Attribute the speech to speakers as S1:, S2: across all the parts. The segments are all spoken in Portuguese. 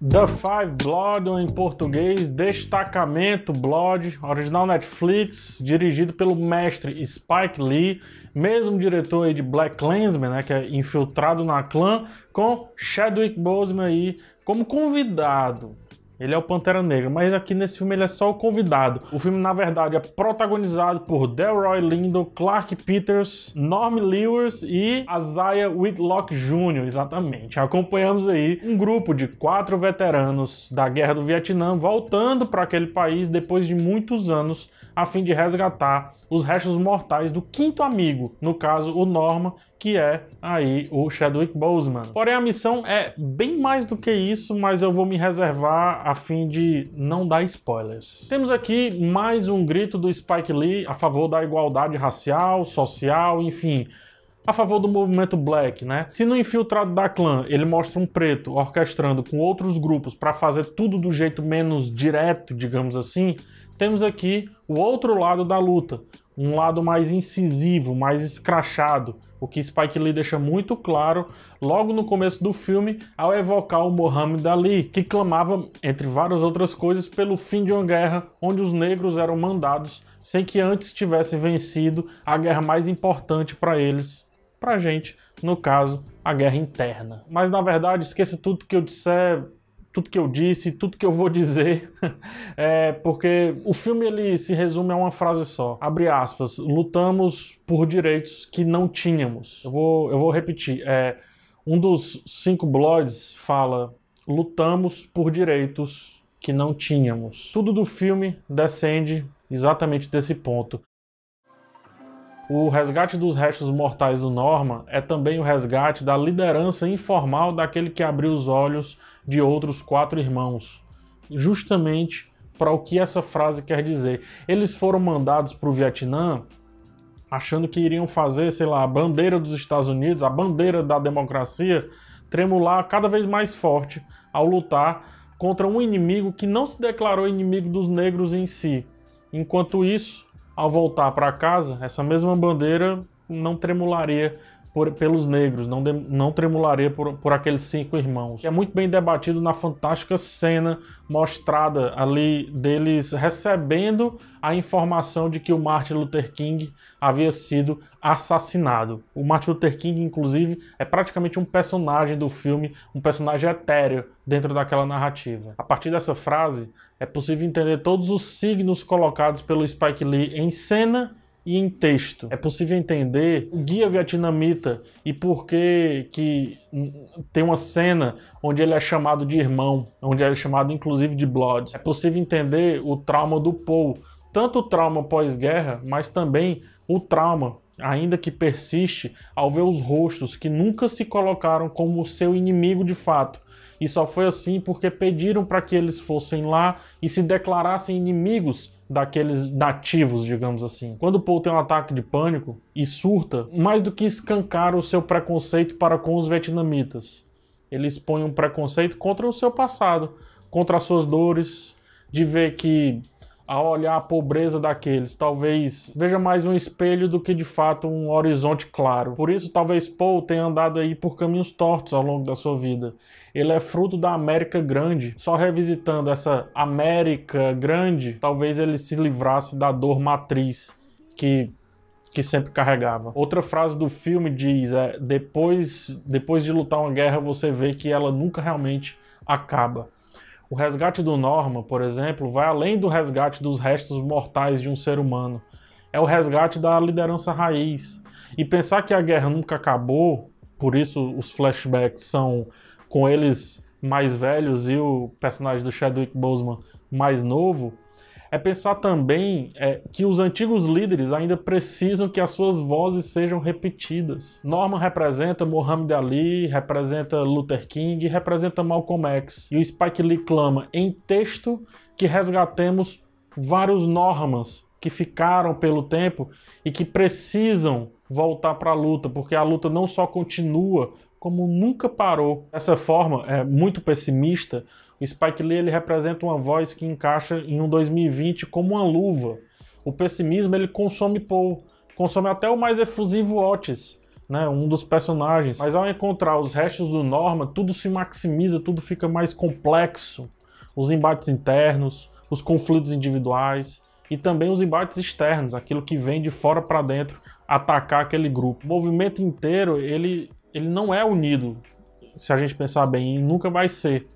S1: The Five Blood, ou em português, Destacamento Blood, original Netflix, dirigido pelo mestre Spike Lee, mesmo diretor de Black Clansman, né, que é infiltrado na clã, com Chadwick Boseman aí como convidado. Ele é o Pantera Negra, mas aqui nesse filme ele é só o convidado. O filme, na verdade, é protagonizado por Delroy Lindo, Clark Peters, Norm Lewis e Isaiah Whitlock Jr., exatamente. Acompanhamos aí um grupo de quatro veteranos da Guerra do Vietnã voltando para aquele país depois de muitos anos a fim de resgatar os restos mortais do quinto amigo, no caso o Norma, que é aí o Chadwick Boseman. Porém a missão é bem mais do que isso, mas eu vou me reservar a fim de não dar spoilers. Temos aqui mais um grito do Spike Lee a favor da igualdade racial, social, enfim, a favor do movimento black, né? Se no infiltrado da clã ele mostra um preto orquestrando com outros grupos para fazer tudo do jeito menos direto, digamos assim, temos aqui o outro lado da luta, um lado mais incisivo, mais escrachado, o que Spike Lee deixa muito claro logo no começo do filme ao evocar o Muhammad Ali, que clamava, entre várias outras coisas, pelo fim de uma guerra onde os negros eram mandados sem que antes tivessem vencido a guerra mais importante para eles, para a gente, no caso, a guerra interna. Mas na verdade, esqueça tudo que eu disser, tudo que eu disse, tudo que eu vou dizer, é porque o filme ele se resume a uma frase só. Abre aspas, lutamos por direitos que não tínhamos. Eu vou, eu vou repetir. É, um dos cinco blogs fala, lutamos por direitos que não tínhamos. Tudo do filme descende exatamente desse ponto. O resgate dos restos mortais do Norma é também o resgate da liderança informal daquele que abriu os olhos de outros quatro irmãos. Justamente para o que essa frase quer dizer. Eles foram mandados para o Vietnã achando que iriam fazer, sei lá, a bandeira dos Estados Unidos, a bandeira da democracia, tremular cada vez mais forte ao lutar contra um inimigo que não se declarou inimigo dos negros em si. Enquanto isso, ao voltar para casa, essa mesma bandeira não tremularia por, pelos negros, não, de, não tremularia por, por aqueles cinco irmãos. É muito bem debatido na fantástica cena mostrada ali deles recebendo a informação de que o Martin Luther King havia sido assassinado. O Martin Luther King, inclusive, é praticamente um personagem do filme, um personagem etéreo dentro daquela narrativa. A partir dessa frase, é possível entender todos os signos colocados pelo Spike Lee em cena e em texto. É possível entender o guia vietnamita e por que que tem uma cena onde ele é chamado de irmão, onde ele é chamado inclusive de Blood. É possível entender o trauma do Paul, tanto o trauma pós-guerra, mas também o trauma ainda que persiste ao ver os rostos que nunca se colocaram como seu inimigo de fato. E só foi assim porque pediram para que eles fossem lá e se declarassem inimigos daqueles nativos, digamos assim. Quando Paul tem um ataque de pânico e surta, mais do que escancar o seu preconceito para com os vietnamitas, ele expõe um preconceito contra o seu passado, contra as suas dores, de ver que a olhar a pobreza daqueles. Talvez veja mais um espelho do que de fato um horizonte claro. Por isso, talvez Paul tenha andado aí por caminhos tortos ao longo da sua vida. Ele é fruto da América Grande. Só revisitando essa América Grande, talvez ele se livrasse da dor matriz que que sempre carregava. Outra frase do filme diz é depois depois de lutar uma guerra você vê que ela nunca realmente acaba. O resgate do Norma, por exemplo, vai além do resgate dos restos mortais de um ser humano. É o resgate da liderança raiz. E pensar que a guerra nunca acabou, por isso os flashbacks são com eles mais velhos e o personagem do Chadwick Boseman mais novo, é pensar também é, que os antigos líderes ainda precisam que as suas vozes sejam repetidas. Norman representa Muhammad Ali, representa Luther King, representa Malcolm X. E o Spike Lee clama em texto que resgatemos vários Normans que ficaram pelo tempo e que precisam voltar para a luta, porque a luta não só continua, como nunca parou. Dessa forma, é muito pessimista, o Spike Lee ele representa uma voz que encaixa em um 2020 como uma luva. O pessimismo ele consome Paul, consome até o mais efusivo Otis, né, um dos personagens. Mas ao encontrar os restos do Norma, tudo se maximiza, tudo fica mais complexo. Os embates internos, os conflitos individuais e também os embates externos, aquilo que vem de fora para dentro atacar aquele grupo. O movimento inteiro, ele, ele não é unido, se a gente pensar bem, e nunca vai ser.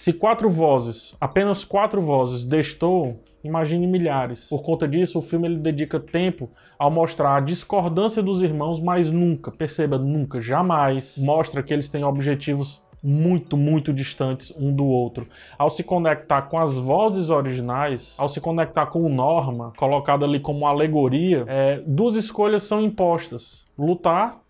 S1: Se quatro vozes, apenas quatro vozes destoam, imagine milhares. Por conta disso, o filme ele dedica tempo ao mostrar a discordância dos irmãos, mas nunca, perceba, nunca, jamais mostra que eles têm objetivos muito, muito distantes um do outro. Ao se conectar com as vozes originais, ao se conectar com o Norma, colocado ali como alegoria, é, duas escolhas são impostas: lutar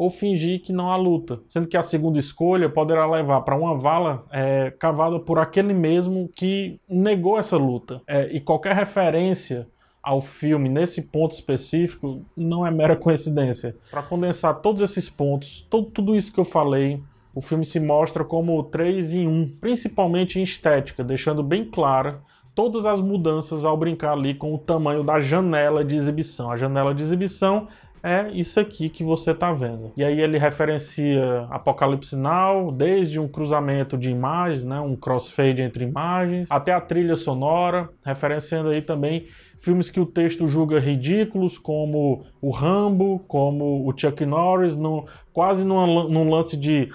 S1: ou fingir que não há luta, sendo que a segunda escolha poderá levar para uma vala é, cavada por aquele mesmo que negou essa luta. É, e qualquer referência ao filme nesse ponto específico não é mera coincidência. Para condensar todos esses pontos, todo, tudo isso que eu falei, o filme se mostra como 3 em 1, principalmente em estética, deixando bem clara todas as mudanças ao brincar ali com o tamanho da janela de exibição. A janela de exibição é isso aqui que você está vendo. E aí ele referencia Apocalipse Now, desde um cruzamento de imagens, né, um crossfade entre imagens, até a trilha sonora, referenciando aí também filmes que o texto julga ridículos, como o Rambo, como o Chuck Norris, no, quase numa, num lance de...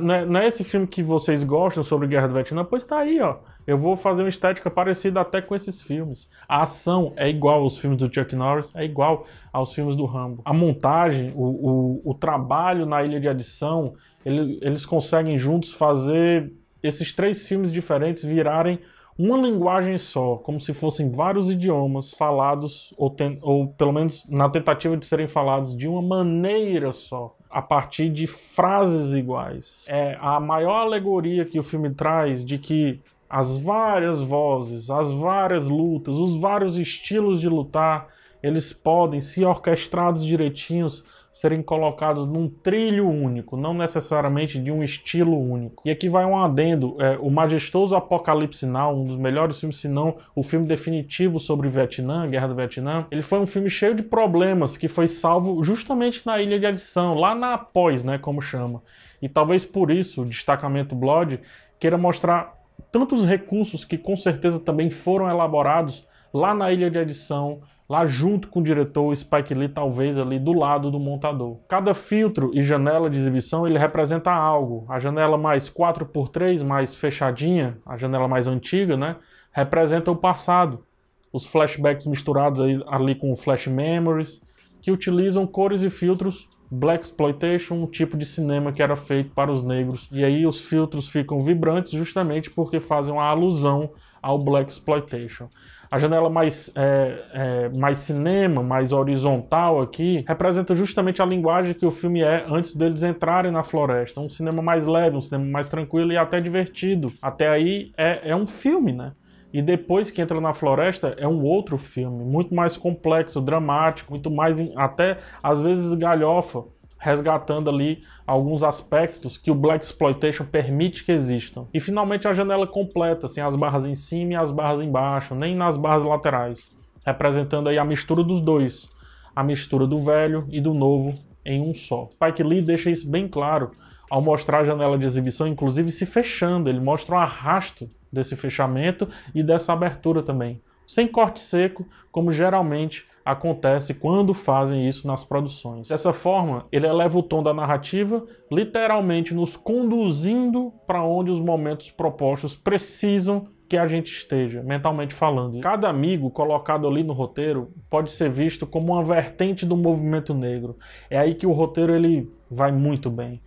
S1: Né, não é esse filme que vocês gostam sobre Guerra do Vietnã? Pois tá aí, ó eu vou fazer uma estética parecida até com esses filmes. A ação é igual aos filmes do Chuck Norris, é igual aos filmes do Rambo. A montagem, o, o, o trabalho na ilha de adição, ele, eles conseguem juntos fazer esses três filmes diferentes virarem uma linguagem só, como se fossem vários idiomas falados, ou, ten, ou pelo menos na tentativa de serem falados de uma maneira só a partir de frases iguais. É a maior alegoria que o filme traz de que as várias vozes, as várias lutas, os vários estilos de lutar, eles podem, se orquestrados direitinhos, serem colocados num trilho único, não necessariamente de um estilo único. E aqui vai um adendo: é, o majestoso Apocalipse Now, um dos melhores filmes, se não o filme definitivo sobre Vietnã, Guerra do Vietnã, ele foi um filme cheio de problemas que foi salvo justamente na ilha de adição, lá na pós, né, como chama. E talvez por isso o destacamento Blood queira mostrar tantos recursos que com certeza também foram elaborados lá na ilha de edição, lá junto com o diretor Spike Lee, talvez ali do lado do montador. Cada filtro e janela de exibição ele representa algo. A janela mais 4x3, mais fechadinha, a janela mais antiga, né, representa o passado. Os flashbacks misturados aí, ali com flash memories, que utilizam cores e filtros Black Exploitation, um tipo de cinema que era feito para os negros. E aí os filtros ficam vibrantes justamente porque fazem uma alusão ao Black Exploitation. A janela mais, é, é, mais cinema, mais horizontal aqui, representa justamente a linguagem que o filme é antes deles entrarem na floresta. Um cinema mais leve, um cinema mais tranquilo e até divertido. Até aí é, é um filme, né? E depois que entra na floresta é um outro filme, muito mais complexo, dramático, muito mais até às vezes galhofa, resgatando ali alguns aspectos que o black exploitation permite que existam. E finalmente a janela completa, sem as barras em cima e as barras embaixo, nem nas barras laterais, representando aí a mistura dos dois, a mistura do velho e do novo em um só. Spike Lee deixa isso bem claro ao mostrar a janela de exibição, inclusive se fechando, ele mostra o arrasto desse fechamento e dessa abertura também, sem corte seco, como geralmente acontece quando fazem isso nas produções. Dessa forma, ele eleva o tom da narrativa, literalmente nos conduzindo para onde os momentos propostos precisam que a gente esteja, mentalmente falando. Cada amigo colocado ali no roteiro pode ser visto como uma vertente do movimento negro. É aí que o roteiro ele vai muito bem.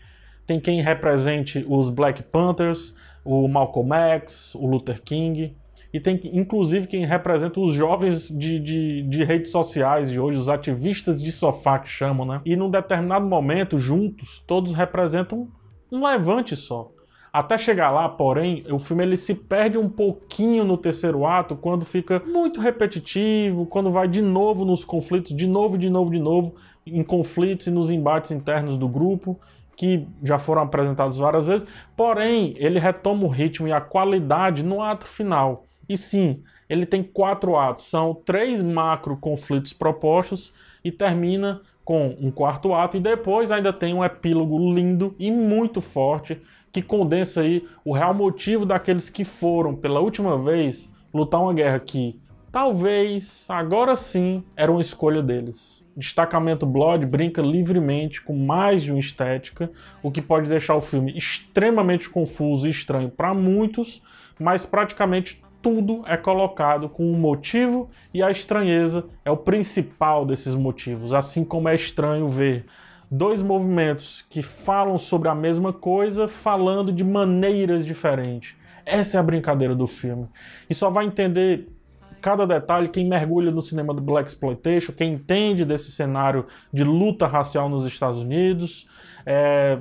S1: Tem quem represente os Black Panthers, o Malcolm X, o Luther King, e tem inclusive quem representa os jovens de, de, de, redes sociais de hoje, os ativistas de sofá que chamam, né? E num determinado momento, juntos, todos representam um levante só. Até chegar lá, porém, o filme ele se perde um pouquinho no terceiro ato, quando fica muito repetitivo, quando vai de novo nos conflitos, de novo, de novo, de novo, em conflitos e nos embates internos do grupo, que já foram apresentados várias vezes, porém ele retoma o ritmo e a qualidade no ato final. E sim, ele tem quatro atos, são três macro conflitos propostos e termina com um quarto ato e depois ainda tem um epílogo lindo e muito forte que condensa aí o real motivo daqueles que foram pela última vez lutar uma guerra que talvez agora sim era uma escolha deles. Destacamento Blood brinca livremente com mais de uma estética, o que pode deixar o filme extremamente confuso e estranho para muitos, mas praticamente tudo é colocado com um motivo e a estranheza é o principal desses motivos, assim como é estranho ver dois movimentos que falam sobre a mesma coisa falando de maneiras diferentes. Essa é a brincadeira do filme. E só vai entender cada detalhe quem mergulha no cinema do Black Exploitation, quem entende desse cenário de luta racial nos Estados Unidos. É,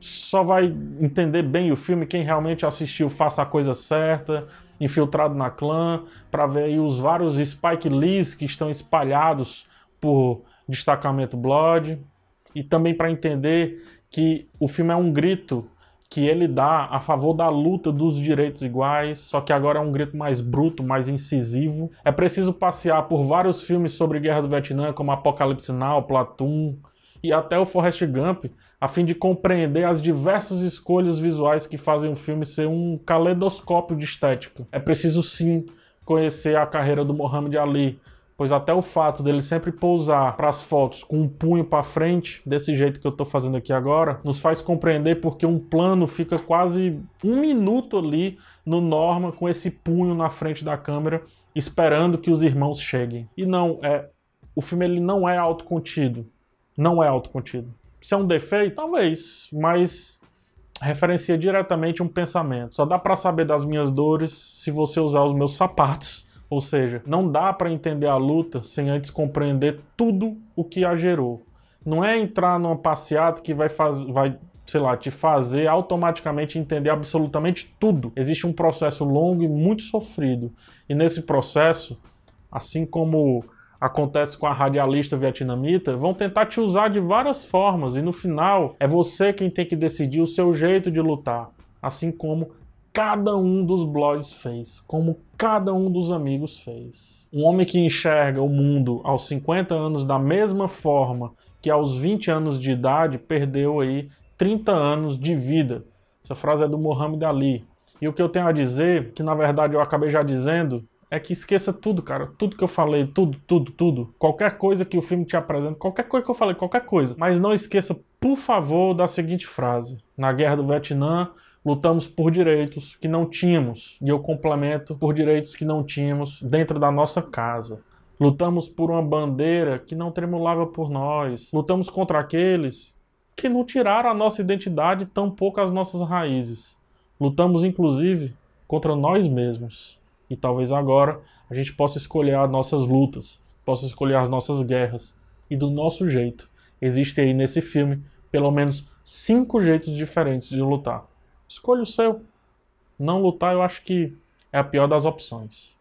S1: só vai entender bem o filme quem realmente assistiu Faça a Coisa Certa, infiltrado na clã, para ver os vários Spike Lees que estão espalhados por destacamento Blood, e também para entender que o filme é um grito que ele dá a favor da luta dos direitos iguais, só que agora é um grito mais bruto, mais incisivo. É preciso passear por vários filmes sobre Guerra do Vietnã, como Apocalipse Now, Platoon e até o Forrest Gump, a fim de compreender as diversas escolhas visuais que fazem o filme ser um caleidoscópio de estética. É preciso sim conhecer a carreira do Muhammad Ali, pois até o fato dele sempre pousar para as fotos com um punho para frente, desse jeito que eu estou fazendo aqui agora, nos faz compreender porque um plano fica quase um minuto ali no Norma com esse punho na frente da câmera, esperando que os irmãos cheguem. E não, é o filme ele não é autocontido, não é autocontido. Se é um defeito, talvez, mas referencia diretamente um pensamento. Só dá para saber das minhas dores se você usar os meus sapatos. Ou seja, não dá para entender a luta sem antes compreender tudo o que a gerou. Não é entrar numa passeata que vai, faz... vai sei lá, te fazer automaticamente entender absolutamente tudo. Existe um processo longo e muito sofrido. E nesse processo, assim como acontece com a radialista vietnamita, vão tentar te usar de várias formas e no final é você quem tem que decidir o seu jeito de lutar, assim como cada um dos blogs fez, como cada um dos amigos fez. Um homem que enxerga o mundo aos 50 anos da mesma forma que aos 20 anos de idade perdeu aí 30 anos de vida. Essa frase é do Muhammad Ali. E o que eu tenho a dizer, que na verdade eu acabei já dizendo, é que esqueça tudo, cara. Tudo que eu falei, tudo, tudo, tudo. Qualquer coisa que o filme te apresenta, qualquer coisa que eu falei, qualquer coisa. Mas não esqueça, por favor, da seguinte frase: Na guerra do Vietnã, lutamos por direitos que não tínhamos. E eu complemento por direitos que não tínhamos dentro da nossa casa. Lutamos por uma bandeira que não tremulava por nós. Lutamos contra aqueles que não tiraram a nossa identidade, tampouco as nossas raízes. Lutamos, inclusive, contra nós mesmos. E talvez agora a gente possa escolher as nossas lutas, possa escolher as nossas guerras. E do nosso jeito. Existe aí nesse filme pelo menos cinco jeitos diferentes de lutar. Escolha o seu. Não lutar, eu acho que é a pior das opções.